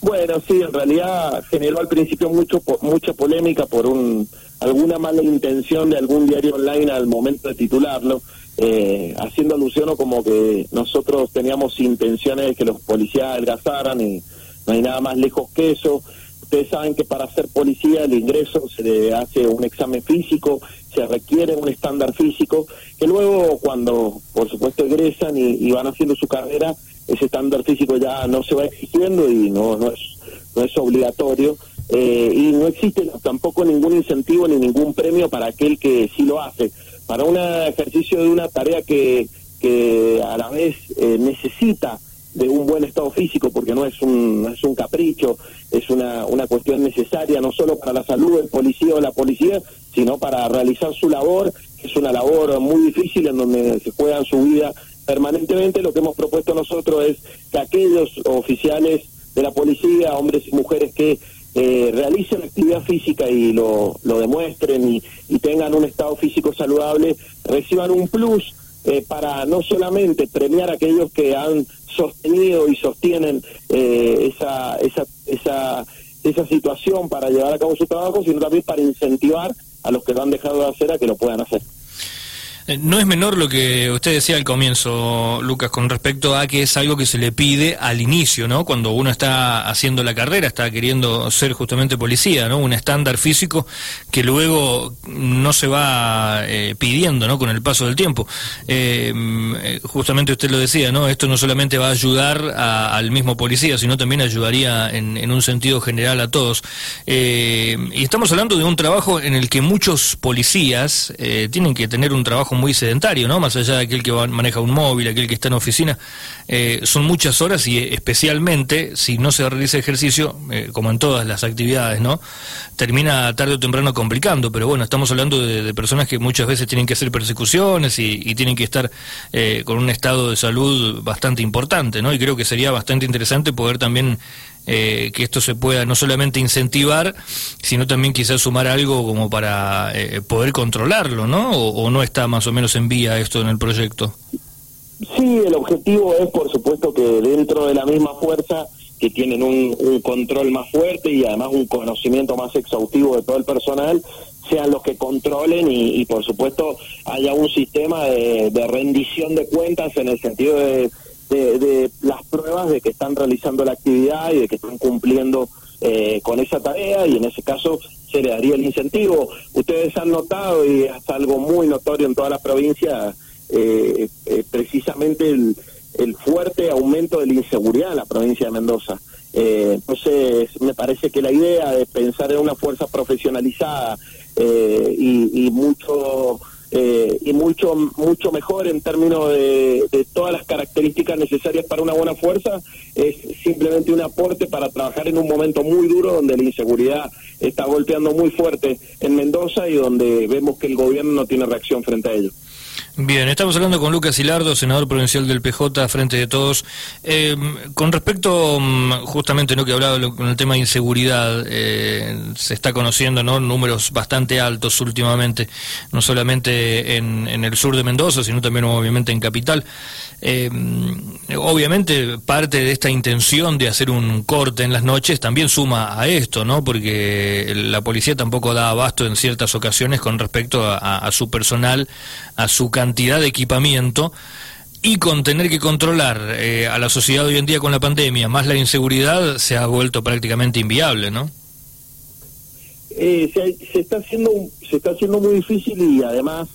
Bueno, sí, en realidad generó al principio mucho mucha polémica por un alguna mala intención de algún diario online al momento de titularlo, eh, haciendo alusión o como que nosotros teníamos intenciones de que los policías adelgazaran y no hay nada más lejos que eso. Ustedes saben que para ser policía el ingreso se le hace un examen físico, se requiere un estándar físico, que luego cuando por supuesto y, van haciendo su carrera, ese estándar físico ya no se va exigiendo y no, no, es, no es obligatorio. Eh, y no existe tampoco ningún incentivo ni ningún premio para aquel que sí lo hace. Para un ejercicio de una tarea que, que a la vez eh, necesita de un buen estado físico, porque no es un, es un capricho, es una, una cuestión necesaria no solo para la salud del policía o la policía, sino para realizar su labor, que es una labor muy difícil en donde se juegan su vida permanentemente. Lo que hemos propuesto nosotros es que aquellos oficiales de la policía, hombres y mujeres que eh, realicen actividad física y lo, lo demuestren y, y tengan un estado físico saludable, reciban un plus eh, para no solamente premiar a aquellos que han sostenido y sostienen eh, esa, esa, esa, esa situación para llevar a cabo su trabajo, sino también para incentivar a los que lo han dejado de hacer a que lo puedan hacer. Eh, no es menor lo que usted decía al comienzo, Lucas, con respecto a que es algo que se le pide al inicio, ¿no? Cuando uno está haciendo la carrera, está queriendo ser justamente policía, ¿no? Un estándar físico que luego no se va eh, pidiendo, ¿no? Con el paso del tiempo. Eh, justamente usted lo decía, ¿no? Esto no solamente va a ayudar al mismo policía, sino también ayudaría en, un sentido general a todos. y estamos hablando de un trabajo en el que muchos policías tienen que tener un trabajo muy sedentario, ¿no? Más allá de aquel que maneja un móvil, aquel que está en oficina, eh, son muchas horas y eh, especialmente si no se realiza ejercicio, eh, como en todas las actividades, ¿no? Termina tarde o temprano complicando, pero bueno, estamos hablando de, personas que muchas veces tienen que hacer persecuciones y, tienen que estar con un estado de salud bastante importante, ¿no? Y creo que sería bastante interesante poder también que esto se pueda no solamente incentivar, sino también quizás sumar algo como para poder controlarlo, ¿no? o, no está más o menos en vía esto en el proyecto? Sí, el objetivo es, por supuesto, que dentro de la misma fuerza, que tienen un, control más fuerte y además un conocimiento más exhaustivo de todo el personal, sean los que controlen y, por supuesto, haya un sistema de, rendición de cuentas en el sentido de, de, las pruebas de que están realizando la actividad y de que están cumpliendo eh, con esa tarea y en ese caso se le daría el incentivo. Ustedes han notado, y es algo muy notorio en toda la provincia, eh, eh, precisamente el, el, fuerte aumento de la inseguridad en la provincia de Mendoza. Eh, entonces, me parece que la idea de pensar en una fuerza profesionalizada y, y mucho eh, y mucho mucho mejor en términos de, todas las características necesarias para una buena fuerza es simplemente un aporte para trabajar en un momento muy duro donde la inseguridad está golpeando muy fuerte en Mendoza y donde vemos que el gobierno no tiene reacción frente a ello. Bien, estamos hablando con Lucas Hilardo, senador provincial del PJ, frente de todos. Eh, con respecto mm, justamente ¿no? que hablaba con el tema de inseguridad, eh, se está conociendo ¿no? números bastante altos últimamente, no solamente en, en, el sur de Mendoza, sino también obviamente en Capital. Eh, obviamente parte de esta intención de hacer un corte en las noches también suma a esto, ¿no? Porque la policía tampoco da abasto en ciertas ocasiones con respecto a, su personal, a su cantidad de equipamiento y con tener que controlar eh, a la sociedad hoy en día con la pandemia, más la inseguridad, se ha vuelto prácticamente inviable, ¿no? Eh, se, está haciendo se está haciendo muy difícil y además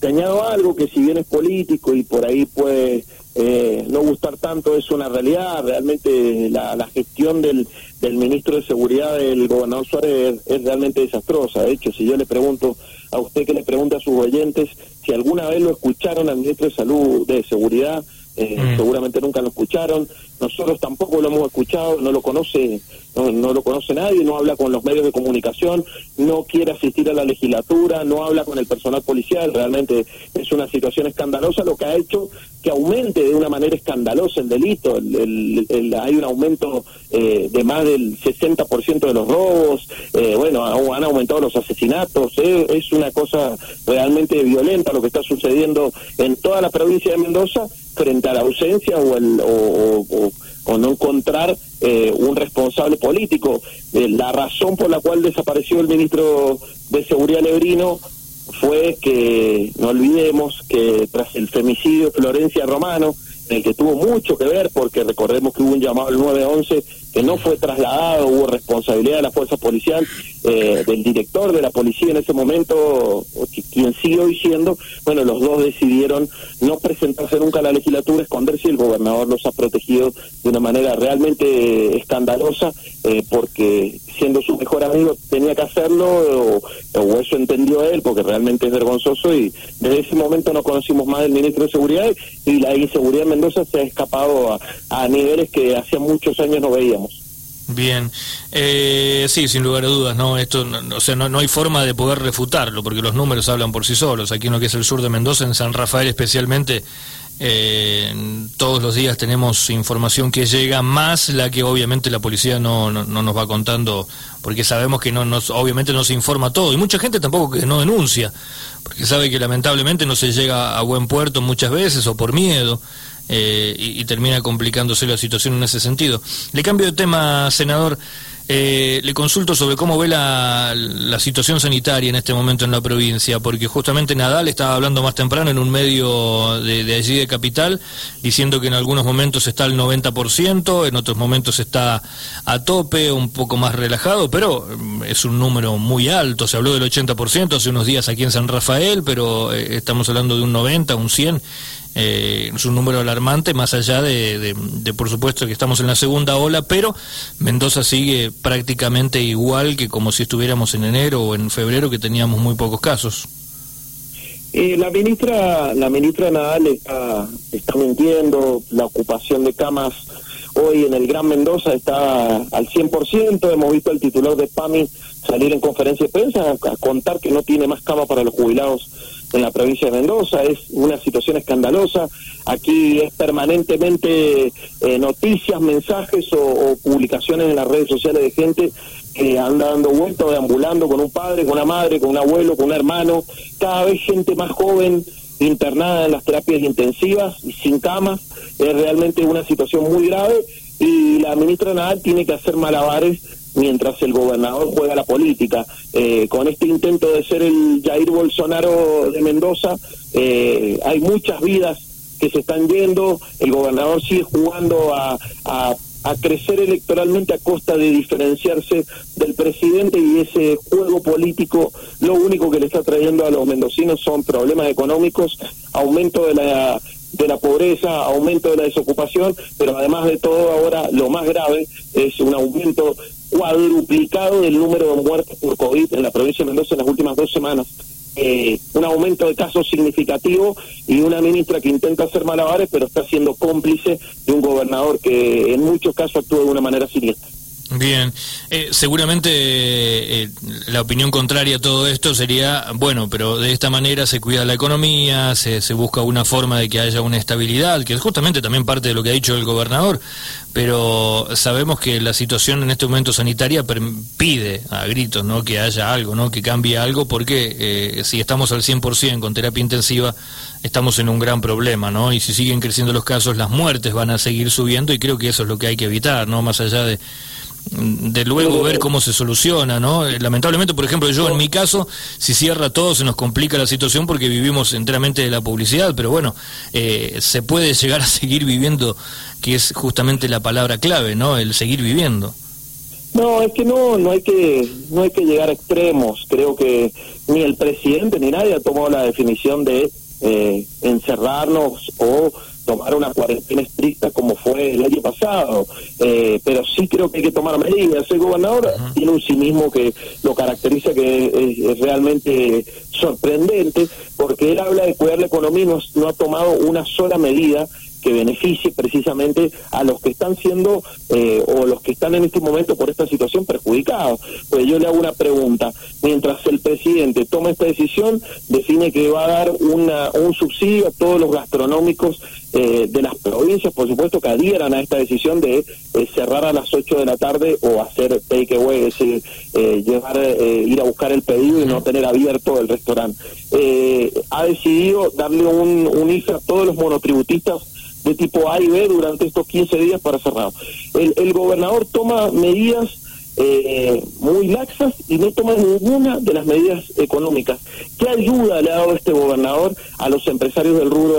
te añado algo que si bien es político y por ahí puede eh, no gustar tanto, es una realidad. Realmente la, la gestión del, del ministro de Seguridad, del gobernador Suárez, es, realmente desastrosa. De hecho, si yo le pregunto a usted que le pregunta a sus oyentes si alguna vez lo escucharon al ministro de Salud, de Seguridad, eh, mm. seguramente nunca lo escucharon. Nosotros tampoco lo hemos escuchado, no lo conoce, no, lo conoce nadie, no habla con los medios de comunicación, no quiere asistir a la legislatura, no habla con el personal policial, realmente es una situación escandalosa, lo que ha hecho que aumente de una manera escandalosa el delito, hay un aumento eh, de más del 60% de los robos, eh, bueno, han aumentado los asesinatos, eh, es una cosa realmente violenta lo que está sucediendo en toda la provincia de Mendoza frente a la ausencia o, el, o eh, un responsable político. Eh, la razón por la cual desapareció el ministro de Seguridad Lebrino fue que, no olvidemos, que tras el femicidio de Florencia Romano, en el que tuvo mucho que ver, porque recordemos que hubo un llamado al 911 que no fue trasladado, hubo responsabilidad de la fuerza policial, eh, del director de la policía en ese momento, quien sigue hoy siendo, bueno, los dos decidieron no presentarse nunca a la legislatura, esconderse y el gobernador los ha protegido de una manera realmente escandalosa, eh, porque siendo su mejor amigo tenía que hacerlo, o, o, eso entendió él, porque realmente es vergonzoso, y desde ese momento no conocimos más del ministro de Seguridad y la inseguridad en Mendoza se ha escapado a, a niveles que hacía muchos años no veíamos. Bien, eh, sí, sin lugar a dudas, no, esto, o sea, no, no, hay forma de poder refutarlo, porque los números hablan por sí solos. Aquí en lo que es el sur de Mendoza, en San Rafael especialmente, eh, todos los días tenemos información que llega, más la que obviamente la policía no, no, no nos va contando, porque sabemos que no nos, obviamente no se informa todo, y mucha gente tampoco que no denuncia, porque sabe que lamentablemente no se llega a buen puerto muchas veces o por miedo. Eh, y, y, termina complicándose la situación en ese sentido. Le cambio de tema, senador. Eh, le consulto sobre cómo ve la, situación sanitaria en este momento en la provincia, porque justamente Nadal estaba hablando más temprano en un medio de, allí de Capital, diciendo que en algunos momentos está al 90%, en otros momentos está a tope, un poco más relajado, pero es un número muy alto, se habló del 80% hace unos días aquí en San Rafael, pero eh, estamos hablando de un 90, un 100 eh, es un número alarmante, más allá de, por supuesto, que estamos en la segunda ola, pero Mendoza sigue prácticamente igual que como si estuviéramos en enero o en febrero, que teníamos muy pocos casos. Eh, la ministra la ministra Nadal está, está mintiendo, la ocupación de camas hoy en el Gran Mendoza está al 100%, hemos visto al titular de PAMI salir en conferencia de prensa a, a contar que no tiene más cama para los jubilados en la provincia de Mendoza, es una situación escandalosa, aquí es permanentemente eh, noticias, mensajes o, publicaciones en las redes sociales de gente que anda dando vueltas, deambulando con un padre, con una madre, con un abuelo, con un hermano, cada vez gente más joven internada en las terapias intensivas y sin camas, es realmente una situación muy grave y la ministra Nadal tiene que hacer malabares mientras el gobernador juega la política. Eh, con este intento de ser el Jair Bolsonaro de Mendoza, eh, hay muchas vidas que se están yendo, el gobernador sigue jugando a, a, a, crecer electoralmente a costa de diferenciarse del presidente y ese juego político lo único que le está trayendo a los mendocinos son problemas económicos, aumento de la de la pobreza, aumento de la desocupación, pero además de todo ahora lo más grave es un aumento cuadruplicado del número de muertes por COVID en la provincia de Mendoza en las últimas dos semanas. Eh, un aumento de casos significativo y una ministra que intenta hacer malabares, pero está siendo cómplice de un gobernador que en muchos casos actúa de una manera siniestra. Bien, eh, seguramente eh, la opinión contraria a todo esto sería, bueno, pero de esta manera se cuida la economía, se, se, busca una forma de que haya una estabilidad, que es justamente también parte de lo que ha dicho el gobernador, pero sabemos que la situación en este momento sanitaria pide a gritos ¿no? que haya algo, ¿no? que cambie algo, porque eh, si estamos al 100% con terapia intensiva, estamos en un gran problema, ¿no? Y si siguen creciendo los casos, las muertes van a seguir subiendo y creo que eso es lo que hay que evitar, ¿no? Más allá de de luego ver cómo se soluciona, ¿no? Lamentablemente, por ejemplo, yo en mi caso, si cierra todo se nos complica la situación porque vivimos enteramente de la publicidad, pero bueno, eh, se puede llegar a seguir viviendo, que es justamente la palabra clave, ¿no? El seguir viviendo. No, es que no, no hay que, no hay que llegar a extremos. Creo que ni el presidente ni nadie ha tomado la definición de eh, encerrarnos o tomar una cuarentena estricta como fue el año pasado, eh, pero sí creo que hay que tomar medidas. El gobernador uh -huh. tiene un cinismo que lo caracteriza que es, es, realmente sorprendente, porque él habla de cuidar la economía y no, no ha tomado una sola medida que beneficie precisamente a los que están siendo eh, o los que están en este momento por esta situación perjudicados. Pues yo le hago una pregunta. Mientras el presidente toma esta decisión, define que va a dar una, un subsidio a todos los gastronómicos eh, de las provincias, por supuesto, que adhieran a esta decisión de eh, cerrar a las 8 de la tarde o hacer takeaway, es decir, eh, llevar, ir a buscar el pedido y no tener abierto el restaurante. ha decidido darle un, un IFE a todos los monotributistas de tipo A y B durante estos 15 días para cerrar. El, el gobernador toma medidas eh, muy laxas y no toma ninguna de las medidas económicas. ¿Qué ayuda le ha dado este gobernador a los empresarios del rubro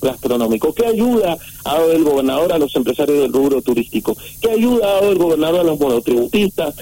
gastronómico? ¿Qué ayuda ha dado el gobernador a los empresarios del rubro turístico? ¿Qué ayuda ha dado el gobernador a los monotributistas,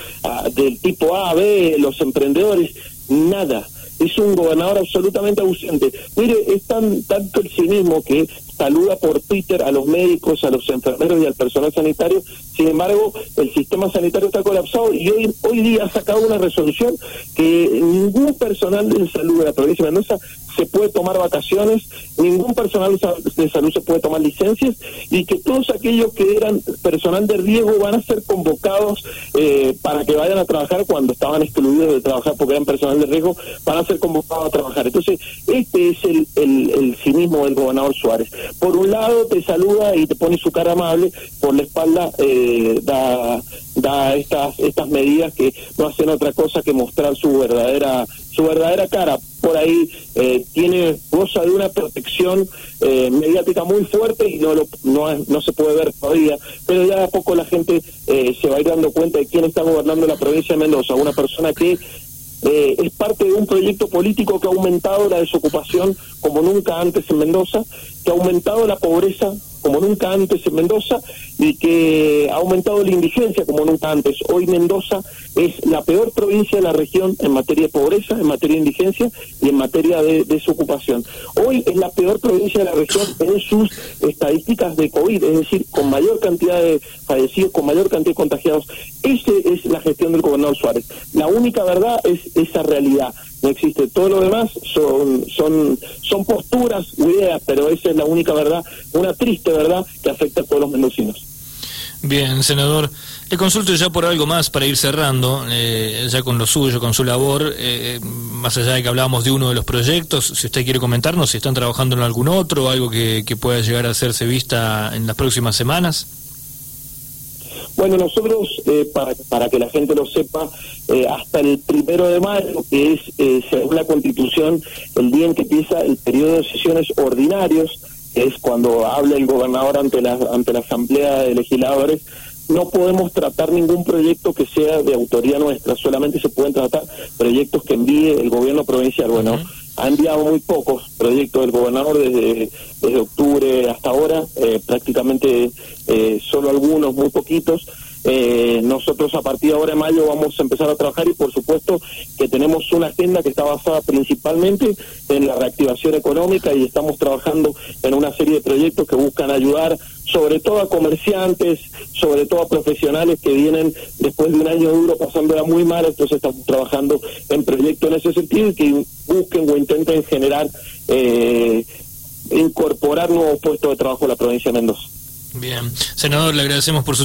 del tipo A, B, los emprendedores? Nada es un gobernador absolutamente ausente. Mire, es tan tanto el cinismo que saluda por Twitter a los médicos, a los enfermeros y al personal sanitario. Sin embargo, el sistema sanitario está colapsado y hoy, hoy día ha sacado una resolución que ningún personal de salud de la provincia de Mendoza se puede tomar vacaciones, ningún personal de salud se puede tomar licencias y que todos aquellos que eran personal de riesgo van a ser convocados eh, para que vayan a trabajar cuando estaban excluidos de trabajar porque eran personal de riesgo, van a ser convocados a trabajar. Entonces, este es el, el, cinismo del gobernador Suárez. Por un lado te saluda y te pone su cara amable, por la espalda eh, da, da estas, estas medidas que no hacen otra cosa que mostrar su verdadera su verdadera cara. Por ahí eh, tiene goza de una protección eh, mediática muy fuerte y no, lo, no, no se puede ver todavía, pero ya a poco la gente eh, se va a ir dando cuenta de quién está gobernando la provincia de Mendoza, una persona que es parte de un proyecto político que ha aumentado la desocupación como nunca antes en Mendoza, que ha aumentado la pobreza como nunca antes en Mendoza y que ha aumentado la indigencia como nunca antes. Hoy Mendoza es la peor provincia de la región en materia de pobreza, en materia de indigencia y en materia de desocupación. Hoy es la peor provincia de la región en sus estadísticas de COVID, es decir, con mayor cantidad de fallecidos, con mayor cantidad de contagiados. Esa es la gestión del gobernador Suárez. La única verdad es esa realidad no existe. Todo lo demás son, son, son posturas, ideas, pero esa es la única verdad, una triste verdad que afecta a todos los mendocinos. Bien, senador. Le consulto ya por algo más para ir cerrando, eh, ya con lo suyo, con su labor, eh, más allá de que hablábamos de uno de los proyectos, si usted quiere comentarnos si están trabajando en algún otro, algo que, que pueda llegar a hacerse vista en las próximas semanas. Bueno, nosotros, eh, para, para que la gente lo sepa, eh, hasta el primero de mayo, que es, eh, según la Constitución, el día en que empieza el periodo de sesiones ordinarios, es cuando habla el gobernador ante la, ante la Asamblea de Legisladores, no podemos tratar ningún proyecto que sea de autoría nuestra, solamente se pueden tratar proyectos que envíe el gobierno provincial. Bueno, ha enviado muy pocos proyectos del gobernador desde, octubre hasta ahora, eh, prácticamente eh, solo algunos, muy poquitos. Eh, nosotros a partir de ahora de mayo vamos a empezar a trabajar y por supuesto que tenemos una agenda que está basada principalmente en la reactivación económica y estamos trabajando en una serie de proyectos que buscan ayudar sobre todo a comerciantes, sobre todo a profesionales que vienen después de un año duro pasándola muy mal, entonces estamos trabajando en proyectos en ese sentido y que busquen o intenten generar, eh, incorporar nuevos puestos de trabajo en la provincia de Mendoza. Bien, senador, le agradecemos por su